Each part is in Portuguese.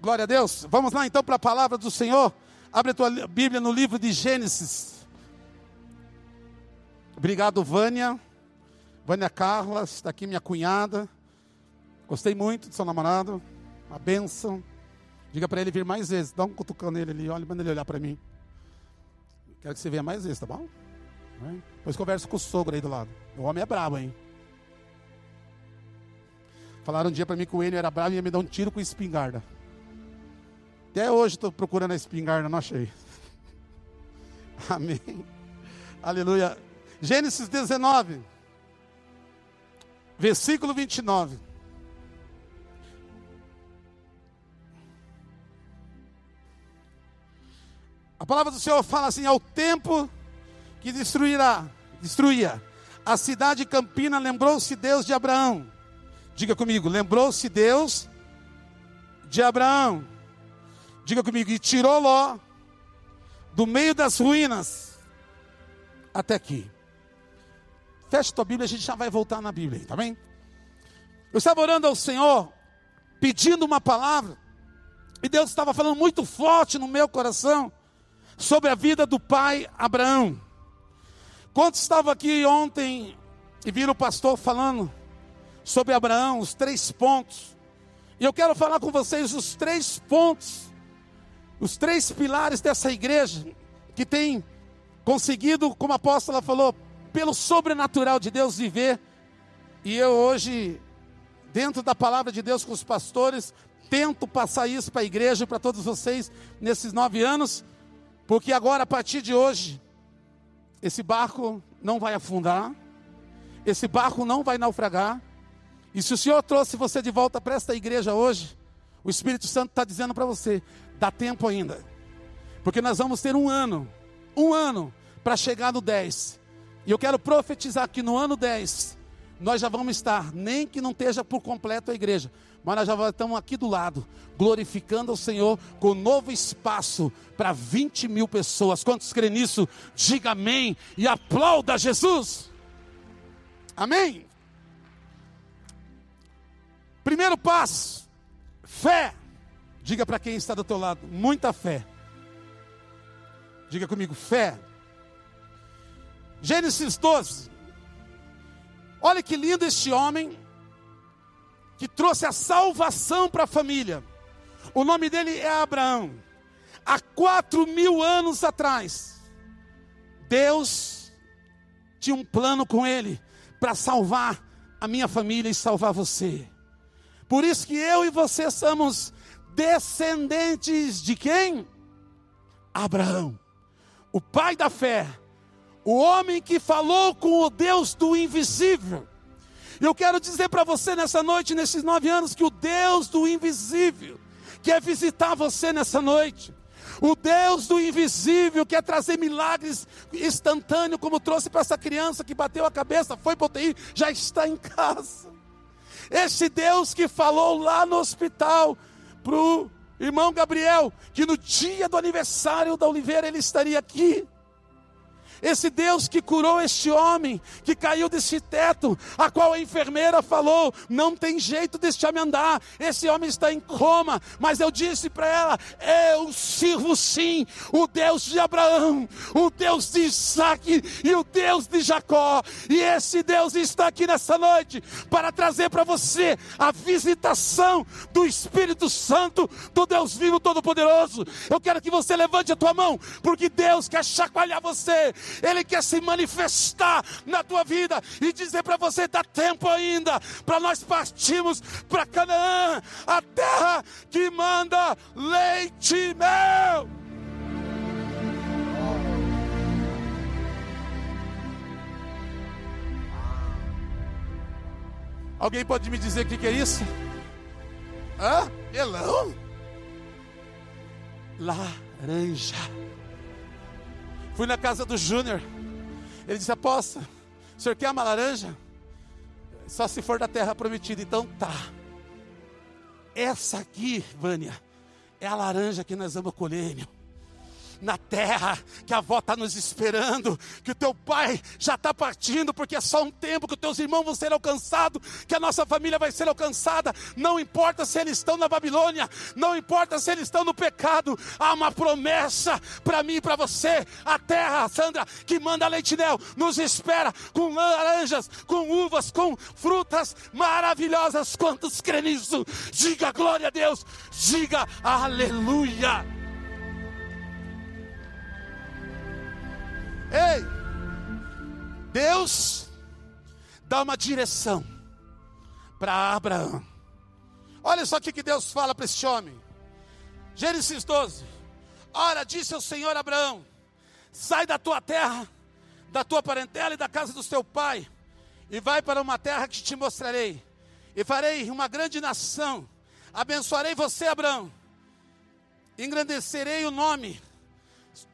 Glória a Deus. Vamos lá então para a palavra do Senhor. Abre a tua Bíblia no livro de Gênesis. Obrigado, Vânia. Vânia Carla, está aqui minha cunhada. Gostei muito do seu namorado. Uma benção. Diga para ele vir mais vezes. Dá um cutucão nele ali. Olha, manda ele olhar para mim. Quero que você venha mais vezes, tá bom? Depois conversa com o sogro aí do lado. O homem é brabo, hein? Falaram um dia para mim que o Enio era bravo e ia me dar um tiro com espingarda. Até hoje estou procurando a espingarda, não achei. Amém. Aleluia. Gênesis 19, versículo 29. A palavra do Senhor fala assim: ao tempo que destruirá, destruía a cidade de Campina, lembrou-se Deus de Abraão. Diga comigo, lembrou-se Deus de Abraão. Diga comigo, e tirou Ló do meio das ruínas até aqui. Feche tua Bíblia, a gente já vai voltar na Bíblia, tá bem? Eu estava orando ao Senhor, pedindo uma palavra, e Deus estava falando muito forte no meu coração sobre a vida do pai Abraão. Quantos estavam aqui ontem e viram o pastor falando sobre Abraão, os três pontos? E eu quero falar com vocês os três pontos, os três pilares dessa igreja que tem conseguido, como a apóstola falou, pelo sobrenatural de Deus viver. E eu hoje, dentro da palavra de Deus com os pastores, tento passar isso para a igreja e para todos vocês nesses nove anos, porque agora, a partir de hoje, esse barco não vai afundar, esse barco não vai naufragar. E se o Senhor trouxe você de volta para esta igreja hoje, o Espírito Santo está dizendo para você: dá tempo ainda, porque nós vamos ter um ano, um ano para chegar no 10. E eu quero profetizar que no ano 10, nós já vamos estar, nem que não esteja por completo a igreja, mas nós já estamos aqui do lado, glorificando ao Senhor com novo espaço para 20 mil pessoas. Quantos creem nisso? Diga amém e aplauda Jesus. Amém. Primeiro passo, fé. Diga para quem está do teu lado, muita fé. Diga comigo, fé. Gênesis 12. Olha que lindo este homem que trouxe a salvação para a família. O nome dele é Abraão. Há quatro mil anos atrás, Deus tinha um plano com ele para salvar a minha família e salvar você. Por isso que eu e você somos descendentes de quem? Abraão, o pai da fé, o homem que falou com o Deus do invisível. Eu quero dizer para você nessa noite, nesses nove anos, que o Deus do invisível quer visitar você nessa noite. O Deus do invisível quer trazer milagres instantâneos, como trouxe para essa criança que bateu a cabeça, foi para o UTI, já está em casa. Esse Deus que falou lá no hospital para o irmão Gabriel, que no dia do aniversário da Oliveira ele estaria aqui. Esse Deus que curou este homem, que caiu desse teto, a qual a enfermeira falou: não tem jeito deste homem andar, esse homem está em coma. Mas eu disse para ela: eu sirvo sim o Deus de Abraão, o Deus de Isaac e o Deus de Jacó. E esse Deus está aqui nessa noite para trazer para você a visitação do Espírito Santo, do Deus vivo Todo-Poderoso. Eu quero que você levante a tua mão, porque Deus quer chacoalhar você. Ele quer se manifestar na tua vida e dizer para você: dá tempo ainda para nós partirmos para Canaã, a terra que manda leite e mel. Alguém pode me dizer o que, que é isso? Hã? Melão? Laranja. Fui na casa do Júnior. Ele disse: Aposta, o senhor quer uma laranja? Só se for da terra prometida. Então tá. Essa aqui, Vânia, é a laranja que nós vamos colher, meu. Na terra, que a avó está nos esperando, que o teu pai já está partindo, porque é só um tempo que os teus irmãos vão ser alcançados, que a nossa família vai ser alcançada. Não importa se eles estão na Babilônia, não importa se eles estão no pecado, há uma promessa para mim e para você. A terra, Sandra, que manda leite mel, nos espera com laranjas, com uvas, com frutas maravilhosas. Quantos crê nisso? Diga glória a Deus, diga aleluia. Ei, Deus dá uma direção para Abraão. Olha só o que Deus fala para esse homem. Gênesis 12. Ora, disse o Senhor Abraão: Sai da tua terra, da tua parentela e da casa do teu pai, e vai para uma terra que te mostrarei, e farei uma grande nação. Abençoarei você, Abraão, engrandecerei o nome,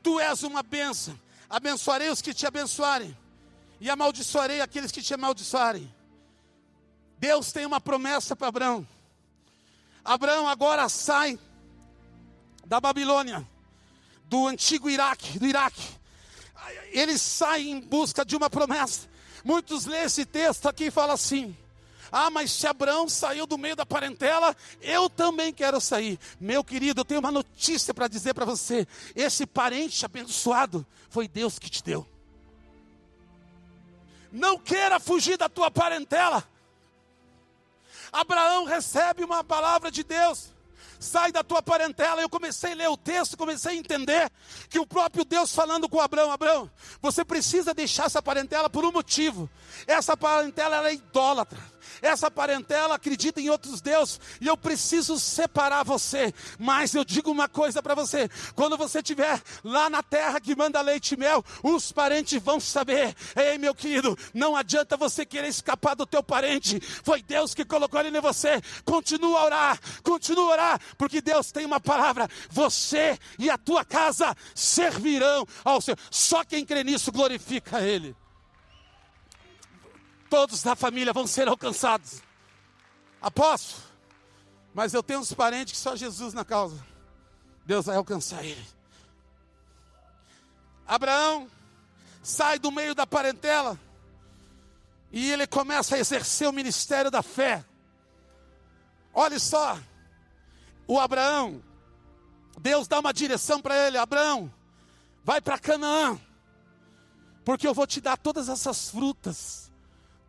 tu és uma bênção. Abençoarei os que te abençoarem, e amaldiçoarei aqueles que te amaldiçoarem. Deus tem uma promessa para Abraão. Abraão agora sai da Babilônia, do antigo Iraque, do Iraque. Ele sai em busca de uma promessa. Muitos lêem esse texto aqui e falam assim: ah, mas se Abraão saiu do meio da parentela, eu também quero sair. Meu querido, eu tenho uma notícia para dizer para você: esse parente abençoado foi Deus que te deu. Não queira fugir da tua parentela. Abraão recebe uma palavra de Deus sai da tua parentela. Eu comecei a ler o texto, comecei a entender que o próprio Deus falando com Abraão, Abraão, você precisa deixar essa parentela por um motivo. Essa parentela é idólatra. Essa parentela acredita em outros deuses e eu preciso separar você. Mas eu digo uma coisa para você: quando você estiver lá na terra que manda leite e mel, os parentes vão saber. Ei, meu querido, não adianta você querer escapar do teu parente. Foi Deus que colocou ele em você. Continua a orar, continua a orar, porque Deus tem uma palavra. Você e a tua casa servirão ao Senhor. Só quem crê nisso glorifica Ele todos da família vão ser alcançados. Aposto, mas eu tenho uns parentes que só Jesus na causa. Deus vai alcançar ele. Abraão sai do meio da parentela e ele começa a exercer o ministério da fé. Olha só, o Abraão, Deus dá uma direção para ele: Abraão, vai para Canaã, porque eu vou te dar todas essas frutas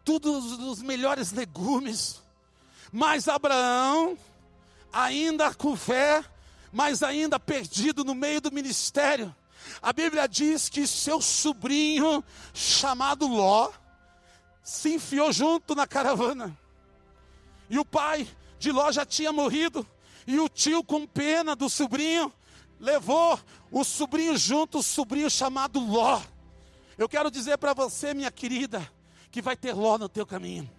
tudo os melhores legumes. Mas Abraão, ainda com fé, mas ainda perdido no meio do ministério, a Bíblia diz que seu sobrinho, chamado Ló, se enfiou junto na caravana. E o pai de Ló já tinha morrido, e o tio, com pena do sobrinho, levou o sobrinho junto, o sobrinho chamado Ló. Eu quero dizer para você, minha querida, que vai ter Ló no teu caminho.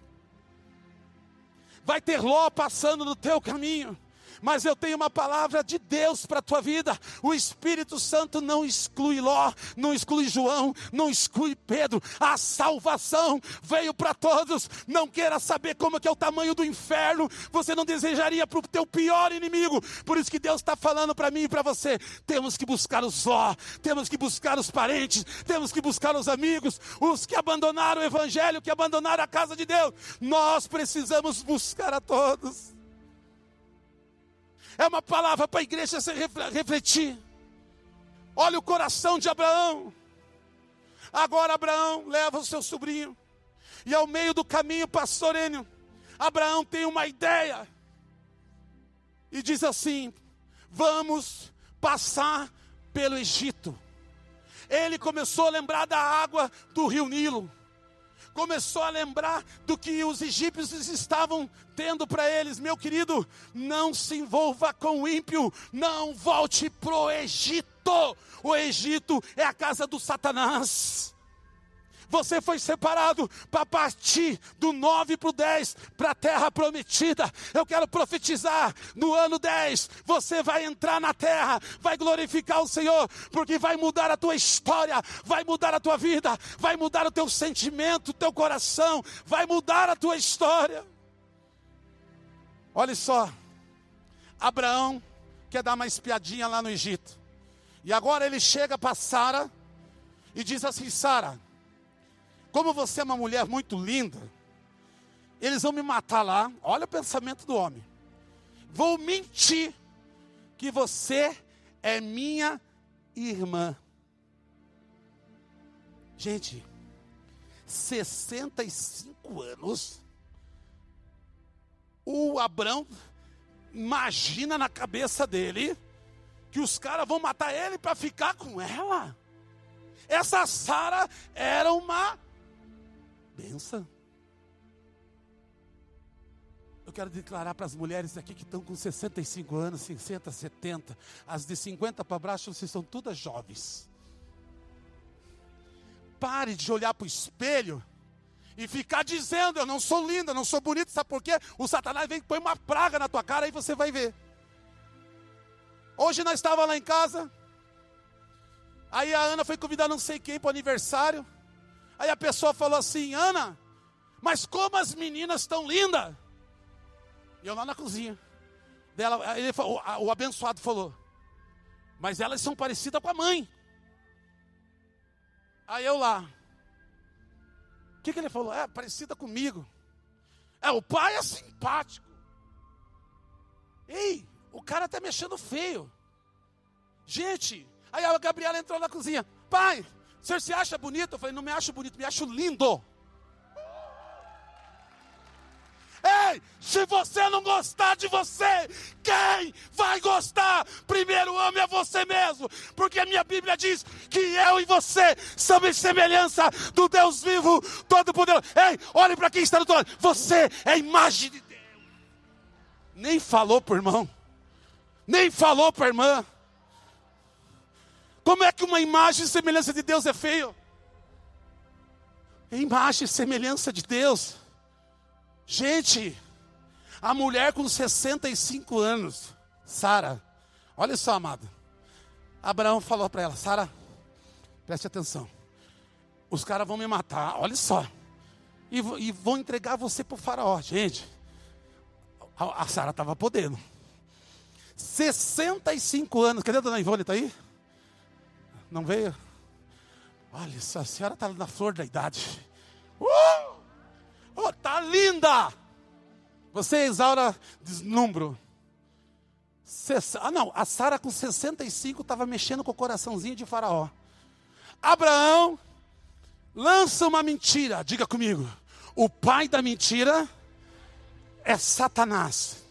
Vai ter Ló passando no teu caminho mas eu tenho uma palavra de Deus para a tua vida. O Espírito Santo não exclui Ló, não exclui João, não exclui Pedro. A salvação veio para todos. Não queira saber como é que é o tamanho do inferno. Você não desejaria para o teu pior inimigo. Por isso que Deus está falando para mim e para você. Temos que buscar os Ló, temos que buscar os parentes, temos que buscar os amigos, os que abandonaram o Evangelho, que abandonaram a casa de Deus. Nós precisamos buscar a todos é uma palavra para a igreja se refletir. Olha o coração de Abraão. Agora Abraão leva o seu sobrinho. E ao meio do caminho pastorênio, Abraão tem uma ideia. E diz assim: Vamos passar pelo Egito. Ele começou a lembrar da água do rio Nilo começou a lembrar do que os egípcios estavam tendo para eles. Meu querido, não se envolva com o ímpio, não volte para o Egito. O Egito é a casa do Satanás. Você foi separado para partir do 9 para o 10 para a terra prometida. Eu quero profetizar: no ano 10 você vai entrar na terra, vai glorificar o Senhor, porque vai mudar a tua história, vai mudar a tua vida, vai mudar o teu sentimento, o teu coração, vai mudar a tua história. Olha só, Abraão quer dar uma espiadinha lá no Egito. E agora ele chega para Sara e diz assim: Sara, como você é uma mulher muito linda, eles vão me matar lá. Olha o pensamento do homem. Vou mentir que você é minha irmã. Gente, 65 anos, o Abrão imagina na cabeça dele que os caras vão matar ele para ficar com ela. Essa Sara era uma benção. Eu quero declarar para as mulheres aqui que estão com 65 anos, 60, 70, as de 50 para baixo, vocês são todas jovens. Pare de olhar para o espelho e ficar dizendo: Eu não sou linda, não sou bonita, sabe por quê? O Satanás vem e põe uma praga na tua cara e você vai ver. Hoje nós estávamos lá em casa, aí a Ana foi convidar não sei quem para o aniversário. Aí a pessoa falou assim: Ana, mas como as meninas estão lindas. E eu lá na cozinha. Dela, ele o, o abençoado falou: Mas elas são parecidas com a mãe. Aí eu lá. O que, que ele falou? É, parecida comigo. É, o pai é simpático. Ei, o cara está mexendo feio. Gente, aí a Gabriela entrou na cozinha. Pai, senhor se acha bonito? Eu falei, não me acho bonito, me acho lindo. Ei, se você não gostar de você, quem vai gostar? Primeiro ame a você mesmo, porque a minha Bíblia diz que eu e você somos semelhança do Deus vivo, todo-poderoso. Ei, olhe para quem está do outro lado. Você é a imagem de Deus. Nem falou para o irmão, nem falou para a irmã. Como é que uma imagem e semelhança de Deus é feio? Imagem e semelhança de Deus. Gente, a mulher com 65 anos, Sara, olha só, amada. Abraão falou para ela: Sara, preste atenção. Os caras vão me matar, olha só. E, e vão entregar você para o faraó. Gente, a, a Sara estava podendo. 65 anos, cadê a dona Ivone? Está aí? Não veio? Olha, a senhora está na flor da idade. Uh! Oh, tá linda! Você, Isaura, deslumbro. Ah, não, a Sara com 65 estava mexendo com o coraçãozinho de Faraó. Abraão lança uma mentira, diga comigo. O pai da mentira é Satanás.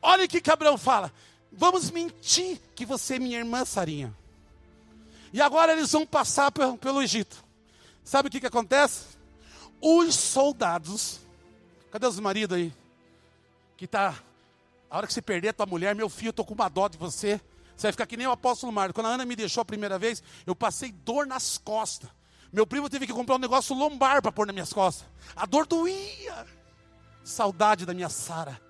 Olha o que, que Abraão fala. Vamos mentir que você é minha irmã, Sarinha. E agora eles vão passar pelo, Egito. Sabe o que, que acontece? os soldados, cadê os maridos aí? Que tá, a hora que você perder a tua mulher, meu filho, eu tô com uma dó de você. Você vai ficar que nem o apóstolo Marco. Quando a Ana me deixou a primeira vez, eu passei dor nas costas. Meu primo teve que comprar um negócio lombar para pôr nas minhas costas. A dor doía. Saudade da minha Sara.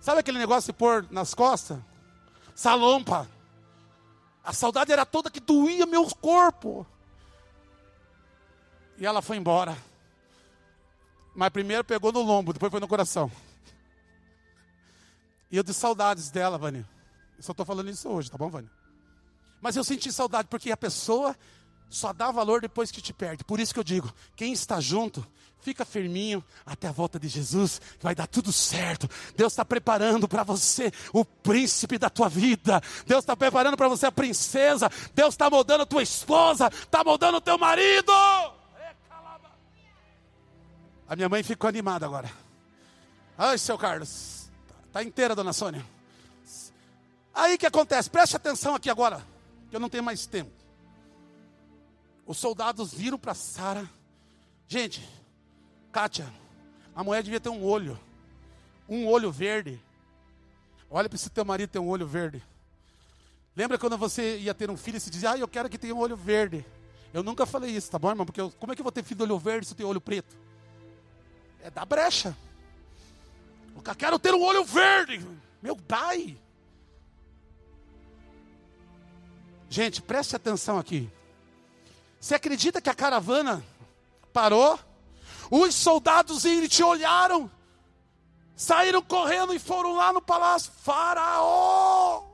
Sabe aquele negócio de pôr nas costas? Salompa. A saudade era toda que doía meu corpo. E ela foi embora. Mas primeiro pegou no lombo, depois foi no coração. E eu de saudades dela, Vânia. Eu só estou falando isso hoje, tá bom, Vânia? Mas eu senti saudade porque a pessoa só dá valor depois que te perde. Por isso que eu digo: quem está junto, fica firminho até a volta de Jesus, que vai dar tudo certo. Deus está preparando para você o príncipe da tua vida. Deus está preparando para você a princesa. Deus está moldando a tua esposa, está moldando o teu marido. A minha mãe ficou animada agora. Ai, seu Carlos. Está inteira, dona Sônia. Aí que acontece? Preste atenção aqui agora, que eu não tenho mais tempo. Os soldados viram para Sara. Gente, Kátia, a mulher devia ter um olho. Um olho verde. Olha para esse teu marido ter um olho verde. Lembra quando você ia ter um filho e se dizia, ah, eu quero que tenha um olho verde. Eu nunca falei isso, tá bom, irmão? Porque eu, como é que eu vou ter filho de olho verde se eu tenho olho preto? É da brecha. Eu quero ter um olho verde. Meu pai. Gente, preste atenção aqui. Você acredita que a caravana parou? Os soldados indo te olharam, saíram correndo e foram lá no palácio. Faraó!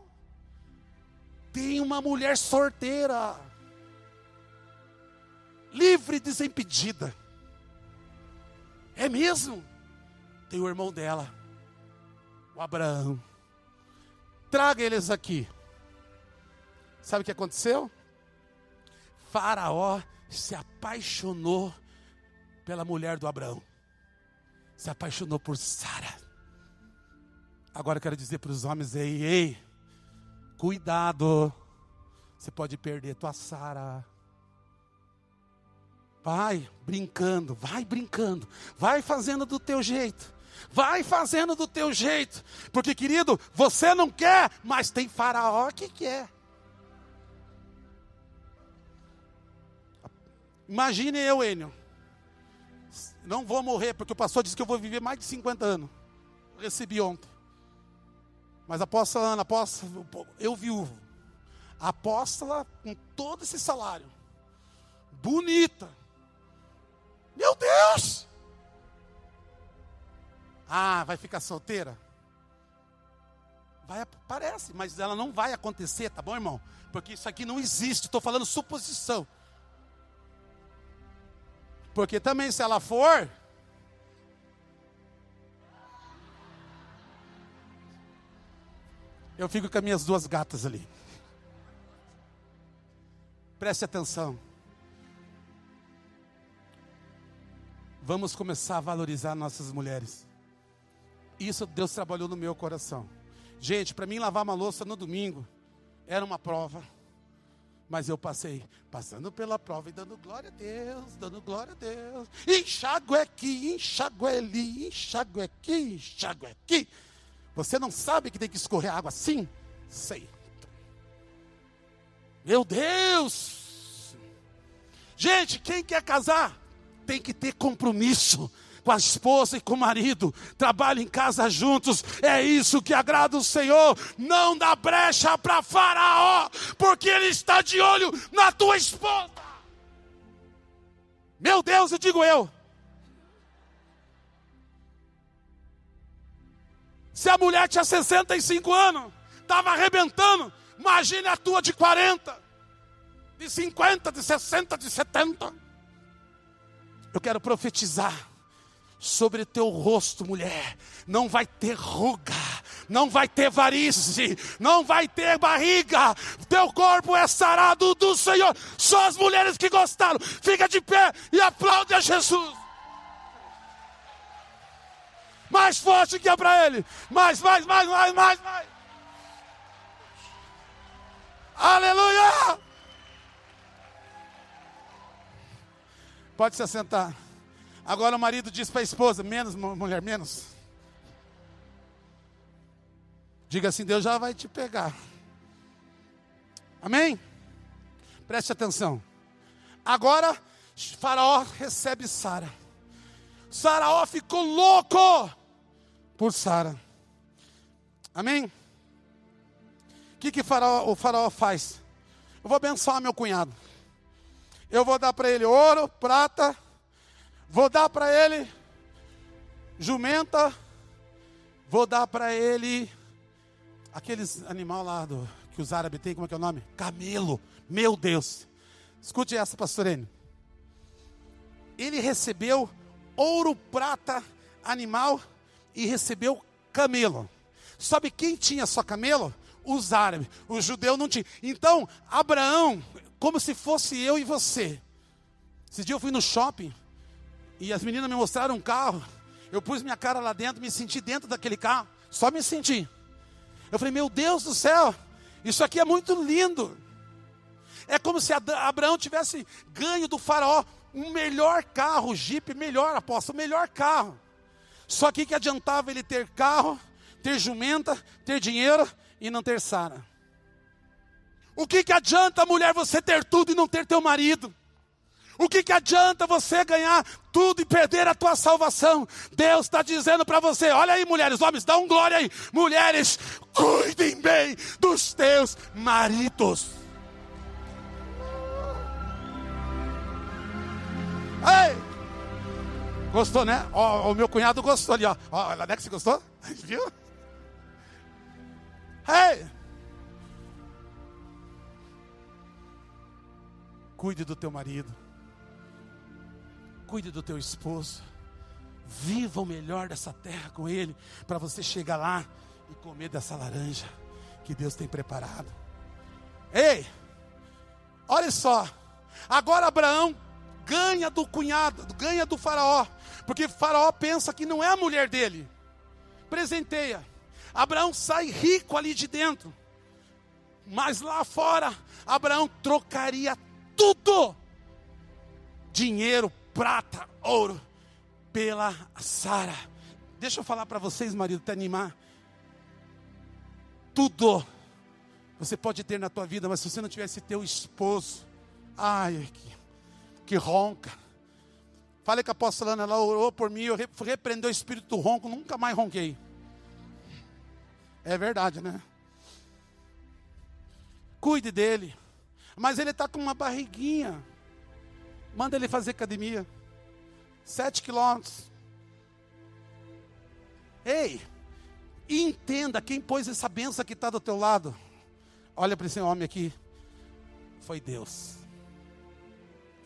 tem uma mulher sorteira, livre e desimpedida. É mesmo? Tem o irmão dela, o Abraão. Traga eles aqui. Sabe o que aconteceu? Faraó se apaixonou pela mulher do Abraão. Se apaixonou por Sara. Agora eu quero dizer para os homens ei, ei, cuidado. Você pode perder tua Sara. Vai brincando, vai brincando, vai fazendo do teu jeito. Vai fazendo do teu jeito. Porque, querido, você não quer, mas tem faraó que quer. Imagine eu, Enio. Não vou morrer, porque o pastor disse que eu vou viver mais de 50 anos. Recebi ontem. Mas apóstola Ana, apóstola, eu viúvo. Apóstola com todo esse salário. Bonita. Meu Deus! Ah, vai ficar solteira? Vai, parece, mas ela não vai acontecer, tá bom, irmão? Porque isso aqui não existe, estou falando suposição. Porque também se ela for, eu fico com as minhas duas gatas ali. Preste atenção. Vamos começar a valorizar nossas mulheres. Isso Deus trabalhou no meu coração. Gente, para mim lavar uma louça no domingo era uma prova. Mas eu passei, passando pela prova e dando glória a Deus, dando glória a Deus. Enxago aqui, enxago ali, enxago aqui, enxago aqui. Você não sabe que tem que escorrer água assim? Sei. Meu Deus! Gente, quem quer casar tem que ter compromisso com a esposa e com o marido, trabalhem em casa juntos, é isso que agrada o Senhor. Não dá brecha para Faraó, porque ele está de olho na tua esposa. Meu Deus, eu digo eu. Se a mulher tinha 65 anos, estava arrebentando, imagine a tua de 40, de 50, de 60, de 70. Eu quero profetizar sobre teu rosto, mulher, não vai ter ruga, não vai ter varize, não vai ter barriga, teu corpo é sarado do Senhor. Só as mulheres que gostaram, fica de pé e aplaude a Jesus. Mais forte que é para Ele, mais, mais, mais, mais, mais, mais. Aleluia! Pode se assentar. Agora o marido diz para a esposa: menos, mulher, menos. Diga assim: Deus já vai te pegar. Amém? Preste atenção. Agora, Faraó recebe Sara. Faraó ficou louco por Sara. Amém? O que, que faraó, o faraó faz? Eu vou abençoar meu cunhado. Eu vou dar para ele ouro, prata, Vou dar para ele jumenta, vou dar para ele aqueles animal lá do, que os árabes têm, como é que é o nome? Camelo. Meu Deus. Escute essa, pastorene. Ele recebeu ouro, prata, animal e recebeu camelo. Sabe quem tinha só camelo? Os árabes. O judeu não tinha. Então, Abraão, como se fosse eu e você. Esse dia eu fui no shopping, e as meninas me mostraram um carro. Eu pus minha cara lá dentro, me senti dentro daquele carro. Só me senti. Eu falei, meu Deus do céu, isso aqui é muito lindo. É como se Abraão tivesse ganho do faraó um melhor carro, Jeep melhor, aposto, o melhor carro. Só que que adiantava ele ter carro, ter jumenta, ter dinheiro e não ter Sara? O que que adianta, mulher, você ter tudo e não ter teu marido? O que, que adianta você ganhar tudo e perder a tua salvação? Deus está dizendo para você: olha aí, mulheres, homens, um glória aí. Mulheres, cuidem bem dos teus maridos. Ei! Gostou, né? Ó, o meu cunhado gostou ali, ó. Ó, Alex, gostou? Viu? Ei! Cuide do teu marido. Cuide do teu esposo. Viva o melhor dessa terra com ele, para você chegar lá e comer dessa laranja que Deus tem preparado. Ei, olha só. Agora Abraão ganha do cunhado, ganha do faraó, porque faraó pensa que não é a mulher dele. Presenteia. Abraão sai rico ali de dentro. Mas lá fora, Abraão trocaria tudo: dinheiro, prata, ouro, pela Sara. Deixa eu falar para vocês, marido, te animar. Tudo você pode ter na tua vida, mas se você não tivesse teu esposo, ai, que, que ronca. Falei com a apóstola Ana, ela orou por mim, eu repreendeu o espírito ronco, nunca mais ronquei. É verdade, né? Cuide dele. Mas ele está com uma barriguinha. Manda ele fazer academia. Sete quilômetros. Ei, entenda quem pôs essa benção que está do teu lado. Olha para esse homem aqui. Foi Deus.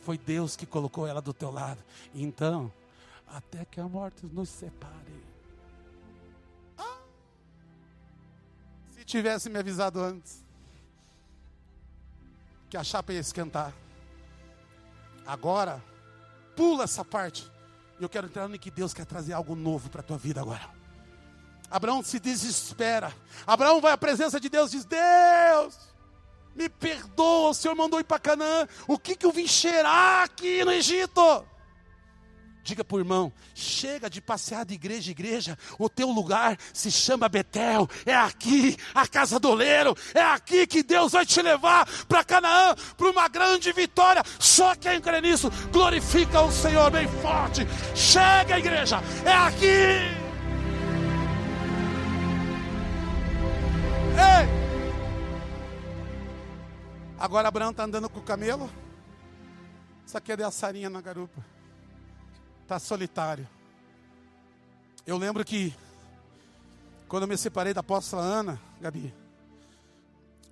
Foi Deus que colocou ela do teu lado. Então, até que a morte nos separe. Ah, se tivesse me avisado antes que a chapa ia esquentar. Agora, pula essa parte. Eu quero entrar no que Deus quer trazer algo novo para a tua vida agora. Abraão se desespera. Abraão vai à presença de Deus e diz: Deus, me perdoa, o Senhor mandou ir para Canaã. O que, que eu vim cheirar aqui no Egito? Diga para o irmão: chega de passear de igreja em igreja, o teu lugar se chama Betel, é aqui a casa do oleiro, é aqui que Deus vai te levar para Canaã, para uma grande vitória. Só quem crê nisso, glorifica o Senhor bem forte. Chega, igreja, é aqui. Ei! Agora Abraão está andando com o camelo. Isso aqui é a sarinha na garupa está solitário. Eu lembro que quando eu me separei da apóstola Ana, Gabi,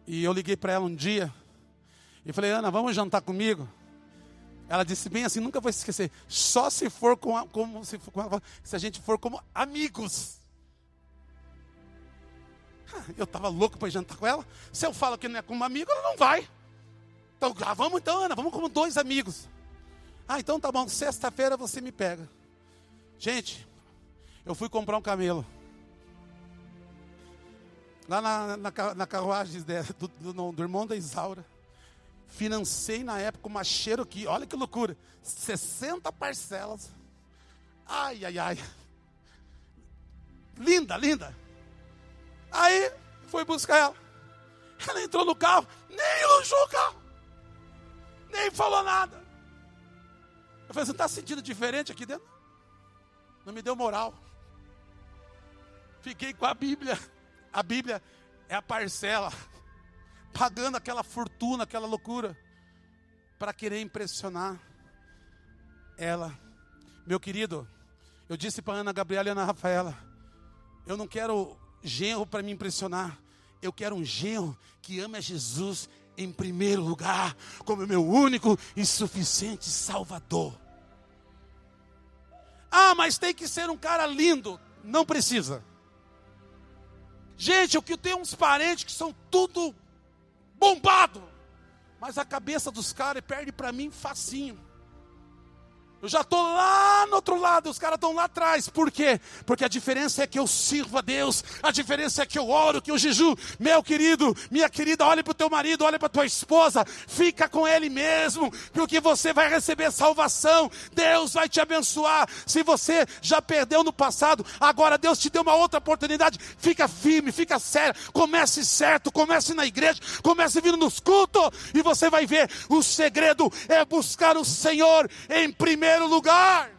e eu liguei para ela um dia e falei, Ana, vamos jantar comigo? Ela disse bem assim, nunca vou esquecer, só se for com, a, como se, se a gente for como amigos. Eu estava louco para jantar com ela. Se eu falo que não é como amigo, ela não vai. Então, ah, vamos então, Ana, vamos como dois amigos. Ah, então tá bom, sexta-feira você me pega. Gente, eu fui comprar um camelo. Lá na, na, na carruagem do, do, do, irmão da Isaura. Financei na época uma Cherokee. Olha que loucura. 60 parcelas. Ai, ai, ai. Linda, linda. Aí, fui buscar ela. Ela entrou no carro, nem elogiou o. Nem falou nada. Eu falei, você está sentindo diferente aqui dentro? Não me deu moral. Fiquei com a Bíblia. A Bíblia é a parcela. Pagando aquela fortuna, aquela loucura. Para querer impressionar ela. Meu querido, eu disse para Ana Gabriela e Ana Rafaela: Eu não quero genro para me impressionar. Eu quero um genro que ame a Jesus em primeiro lugar, como meu único e suficiente Salvador. Ah, mas tem que ser um cara lindo. Não precisa. Gente, eu que tenho uns parentes que são tudo bombado, mas a cabeça dos caras perde para mim facinho. Eu já estou lá no outro lado, os caras estão lá atrás. Por quê? Porque a diferença é que eu sirvo a Deus, a diferença é que eu oro, que eu jejum. Meu querido, minha querida, olhe para o teu marido, olhe para tua esposa, fica com ele mesmo, porque você vai receber salvação. Deus vai te abençoar. Se você já perdeu no passado, agora Deus te deu uma outra oportunidade. Fica firme, fica sério, comece certo, comece na igreja, comece vindo nos cultos, e você vai ver: o segredo é buscar o Senhor em primeiro primeiro lugar.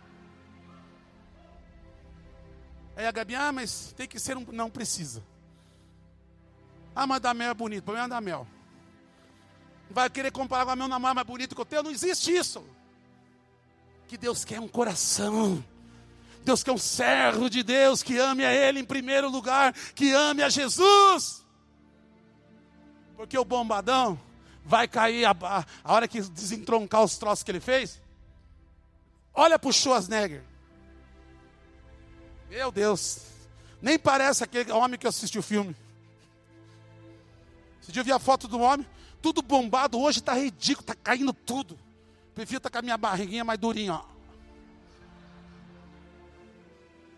Aí a Gabi, ah, mas tem que ser um. Não precisa. Ah, mas da mel é bonito. É da mel. Vai querer comparar com a meu namorado mais bonito que o teu? Não existe isso. Que Deus quer um coração. Deus quer um servo de Deus que ame a Ele em primeiro lugar, que ame a Jesus. Porque o bombadão vai cair a, a hora que desentroncar os troços que ele fez. Olha para o Schwarzenegger. Meu Deus. Nem parece aquele homem que assistiu o filme. Esse dia eu vi a foto do homem, tudo bombado, hoje está ridículo, está caindo tudo. Prefiro estar tá com a minha barriguinha mais durinha, ó.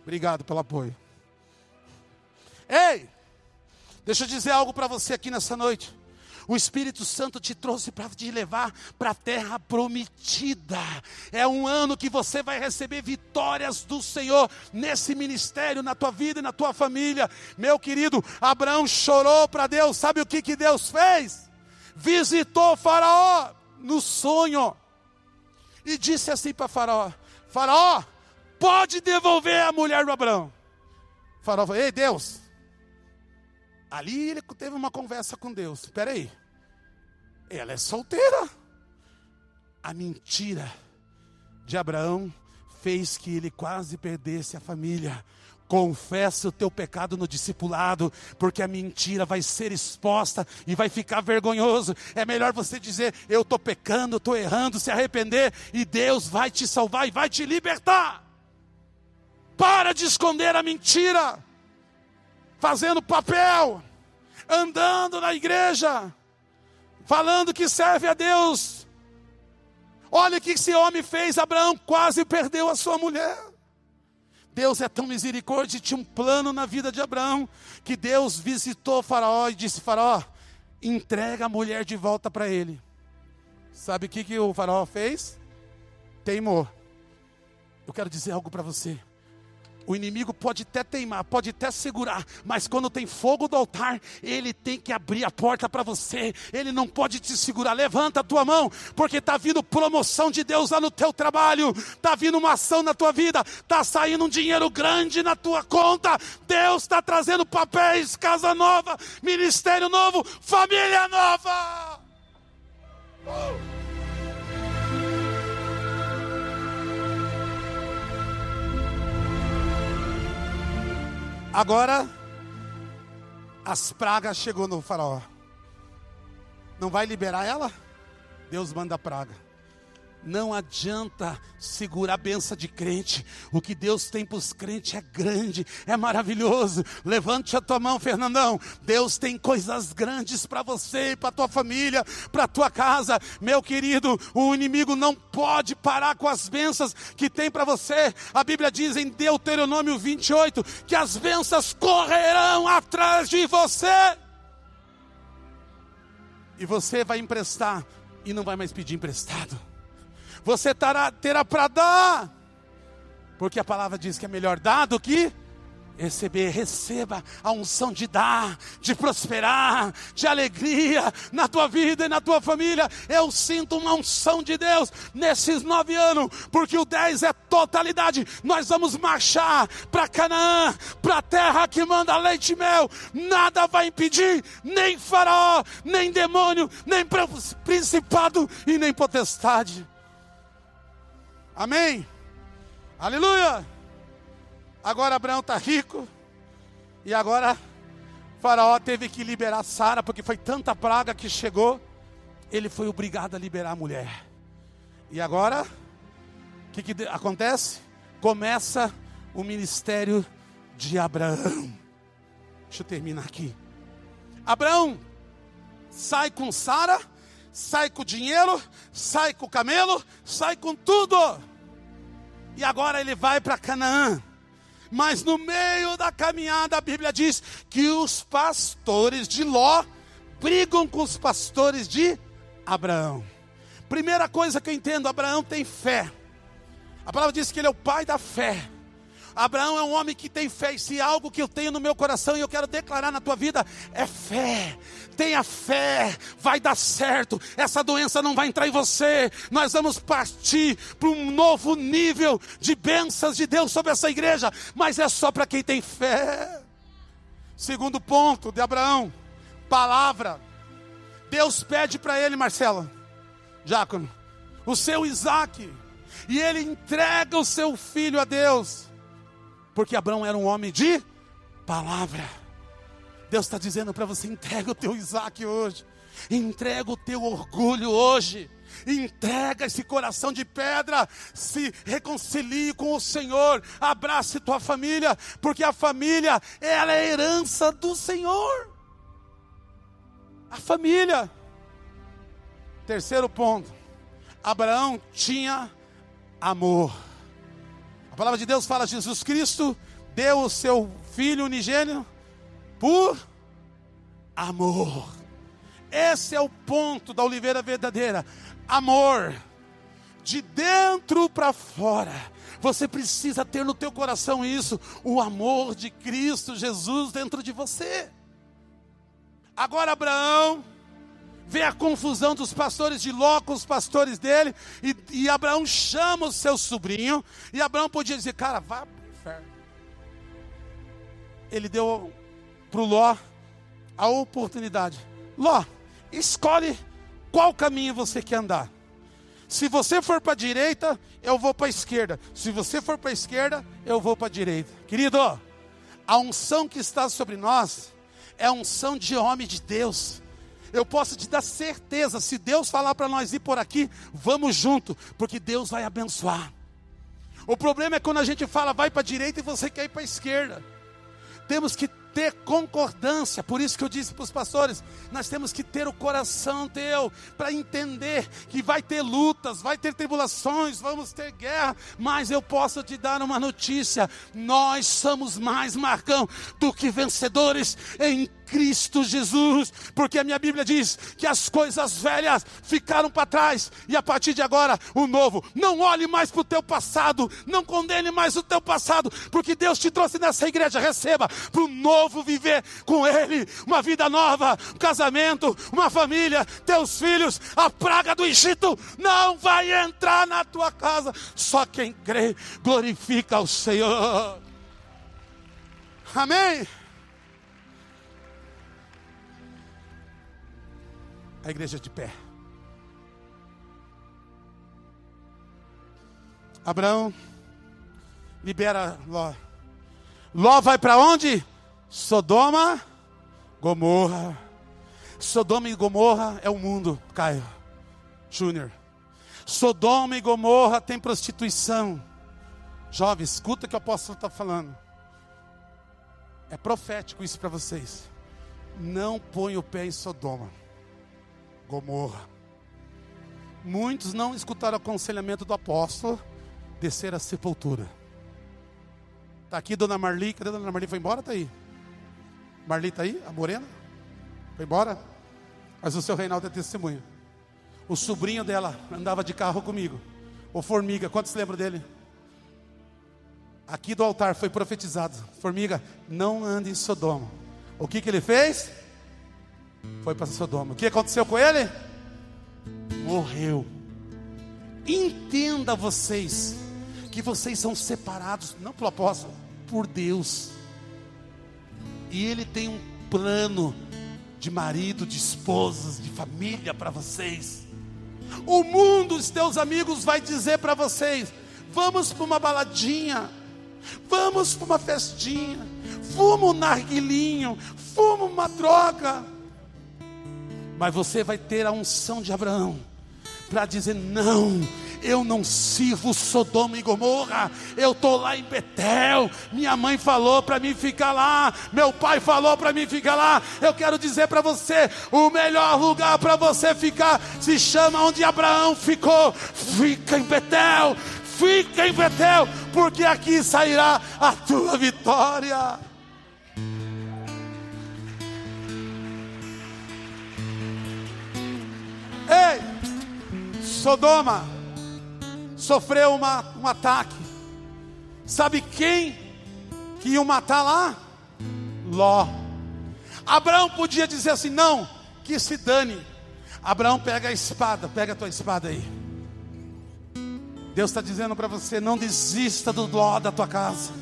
Obrigado pelo apoio. Ei, deixa eu dizer algo para você aqui nessa noite. O Espírito Santo te trouxe para te levar para a terra prometida. É um ano que você vai receber vitórias do Senhor nesse ministério, na tua vida e na tua família. Meu querido, Abraão chorou para Deus. Sabe o que, que Deus fez? Visitou Faraó no sonho e disse assim para Faraó: Faraó, pode devolver a mulher do Abraão. Faraó falou: Ei, Deus, Ali ele teve uma conversa com Deus. Espera aí. Ela é solteira. A mentira de Abraão fez que ele quase perdesse a família. Confessa o teu pecado no discipulado, porque a mentira vai ser exposta e vai ficar vergonhoso. É melhor você dizer: Eu estou pecando, estou errando, se arrepender, e Deus vai te salvar e vai te libertar. Para de esconder a mentira fazendo papel, andando na igreja, falando que serve a Deus. Olha o que esse homem fez: Abraão quase perdeu a sua mulher. Deus é tão misericórdia, tinha um plano na vida de Abraão, que Deus visitou Faraó e disse: Faraó, entrega a mulher de volta para ele. Sabe o que, que o Faraó fez? Teimou. Eu quero dizer algo para você. O inimigo pode até teimar, pode até segurar, mas quando tem fogo do altar, ele tem que abrir a porta para você. Ele não pode te segurar. Levanta a tua mão, porque está vindo promoção de Deus lá no teu trabalho, está vindo uma ação na tua vida, está saindo um dinheiro grande na tua conta. Deus está trazendo papéis, casa nova, ministério novo, família nova. Uh! Agora, as pragas chegou no faraó. Não vai liberar ela? Deus manda praga. Não adianta segurar a benção de crente. O que Deus tem para os crentes é grande, é maravilhoso. Levante a tua mão, Fernandão. Deus tem coisas grandes para você, para tua família, para tua casa. Meu querido, o inimigo não pode parar com as bênçãos que tem para você. A Bíblia diz em Deuteronômio 28 que as bênçãos correrão atrás de você. E você vai emprestar e não vai mais pedir emprestado você terá, terá para dar, porque a palavra diz que é melhor dar do que receber. Receba a unção de dar, de prosperar, de alegria na tua vida e na tua família. Eu sinto uma unção de Deus nesses nove anos, porque o dez é totalidade. Nós vamos marchar para Canaã, para a terra que manda leite e mel. Nada vai impedir, nem faraó, nem demônio, nem principado e nem potestade. Amém? Aleluia! Agora Abraão está rico. E agora Faraó teve que liberar Sara, porque foi tanta praga que chegou. Ele foi obrigado a liberar a mulher. E agora, o que, que acontece? Começa o ministério de Abraão. Deixa eu terminar aqui. Abraão sai com Sara sai com o dinheiro, sai com o camelo, sai com tudo. E agora ele vai para Canaã. Mas no meio da caminhada, a Bíblia diz que os pastores de Ló brigam com os pastores de Abraão. Primeira coisa que eu entendo: Abraão tem fé. A palavra diz que ele é o pai da fé. Abraão é um homem que tem fé, e se algo que eu tenho no meu coração e eu quero declarar na tua vida é fé. Tenha fé, vai dar certo. Essa doença não vai entrar em você. Nós vamos partir para um novo nível de bênçãos de Deus sobre essa igreja, mas é só para quem tem fé. Segundo ponto de Abraão, palavra. Deus pede para ele, Marcela, Diácono, o seu Isaac, e ele entrega o seu filho a Deus. Porque Abraão era um homem de palavra. Deus está dizendo para você: entrega o teu Isaac hoje, entrega o teu orgulho hoje. Entrega esse coração de pedra, se reconcilie com o Senhor, abrace tua família, porque a família ela é a herança do Senhor. A família. Terceiro ponto. Abraão tinha amor. A palavra de Deus fala: Jesus Cristo deu o seu filho unigênio por amor. Esse é o ponto da oliveira verdadeira. Amor. De dentro para fora. Você precisa ter no teu coração isso, o amor de Cristo Jesus dentro de você. Agora Abraão vê a confusão dos pastores de Ló com os pastores dele, e, e Abraão chama o seu sobrinho, e Abraão podia dizer, cara, vá para o inferno. Ele deu para o Ló a oportunidade. Ló, escolhe qual caminho você quer andar. Se você for para a direita, eu vou para a esquerda. Se você for para a esquerda, eu vou para a direita. Querido, a unção que está sobre nós é a unção de homem de Deus. Eu posso te dar certeza, se Deus falar para nós ir por aqui, vamos junto, porque Deus vai abençoar. O problema é quando a gente fala vai para a direita e você quer ir para a esquerda. Temos que ter concordância. Por isso que eu disse para os pastores: nós temos que ter o coração teu para entender que vai ter lutas, vai ter tribulações, vamos ter guerra. Mas eu posso te dar uma notícia: nós somos mais, Marcão, do que vencedores em Cristo Jesus, porque a minha Bíblia diz que as coisas velhas ficaram para trás e a partir de agora o novo. Não olhe mais para o teu passado, não condene mais o teu passado, porque Deus te trouxe nessa igreja. Receba para o novo viver com Ele, uma vida nova, um casamento, uma família, teus filhos. A praga do Egito não vai entrar na tua casa. Só quem crê glorifica o Senhor. Amém. A igreja de pé. Abraão libera Ló. Ló vai para onde? Sodoma, Gomorra. Sodoma e Gomorra é o mundo, Caio Júnior. Sodoma e Gomorra tem prostituição. Jovem, escuta o que o apóstolo está falando. É profético isso para vocês. Não põe o pé em Sodoma. Gomorra. Muitos não escutaram o aconselhamento do apóstolo, descer à sepultura. Está aqui Dona Marli, cadê Dona Marli? Foi embora? Está aí. Marli está aí? A morena? Foi embora? Mas o seu Reinaldo é testemunho. O sobrinho dela andava de carro comigo. O Formiga, quantos lembram dele? Aqui do altar foi profetizado: Formiga, não ande em Sodoma. O que, que ele fez? Foi para Sodoma. O que aconteceu com ele? Morreu. Entenda vocês que vocês são separados não pelo apóstolo, por Deus. E ele tem um plano de marido, de esposas, de família para vocês. O mundo, os teus amigos vai dizer para vocês: vamos para uma baladinha, vamos para uma festinha, fuma um narguilinho, fuma uma droga. Mas você vai ter a unção de Abraão para dizer: não, eu não sirvo Sodoma e Gomorra, eu estou lá em Betel. Minha mãe falou para mim ficar lá, meu pai falou para mim ficar lá. Eu quero dizer para você: o melhor lugar para você ficar se chama onde Abraão ficou. Fica em Betel, fica em Betel, porque aqui sairá a tua vitória. Ei, Sodoma sofreu uma, um ataque. Sabe quem que ia matar lá? Ló. Abraão podia dizer assim: não, que se dane. Abraão pega a espada, pega a tua espada aí. Deus está dizendo para você: não desista do Ló da tua casa.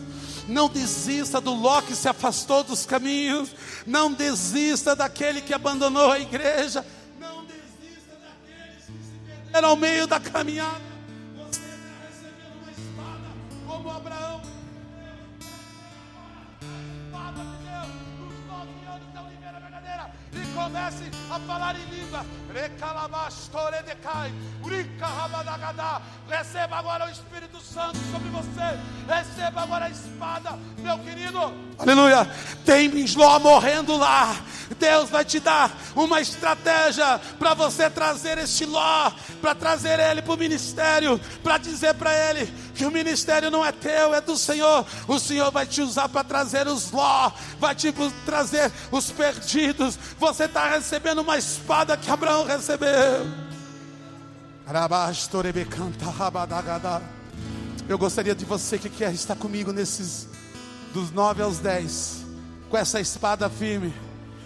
Não desista do Ló que se afastou dos caminhos. Não desista daquele que abandonou a igreja era ao meio da caminhada. Você está recebendo uma espada, como Abraão. Espada de Deus, nos nove anos da comece a falar em língua. Receba agora o Espírito Santo sobre você. Receba agora a espada, meu querido. Aleluia. Tem Ló morrendo lá. Deus vai te dar uma estratégia para você trazer este Ló, para trazer ele para o ministério, para dizer para ele que o ministério não é teu, é do Senhor. O Senhor vai te usar para trazer os Ló, vai te trazer os perdidos. Você está recebendo uma espada que Abraão recebeu. Eu gostaria de você que quer estar comigo nesses dos nove aos dez, com essa espada firme,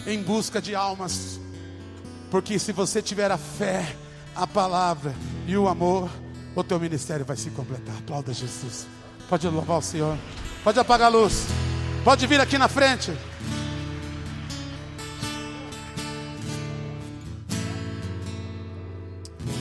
em busca de almas. Porque se você tiver a fé, a palavra e o amor, o teu ministério vai se completar. Aplauda Jesus. Pode louvar o Senhor. Pode apagar a luz. Pode vir aqui na frente.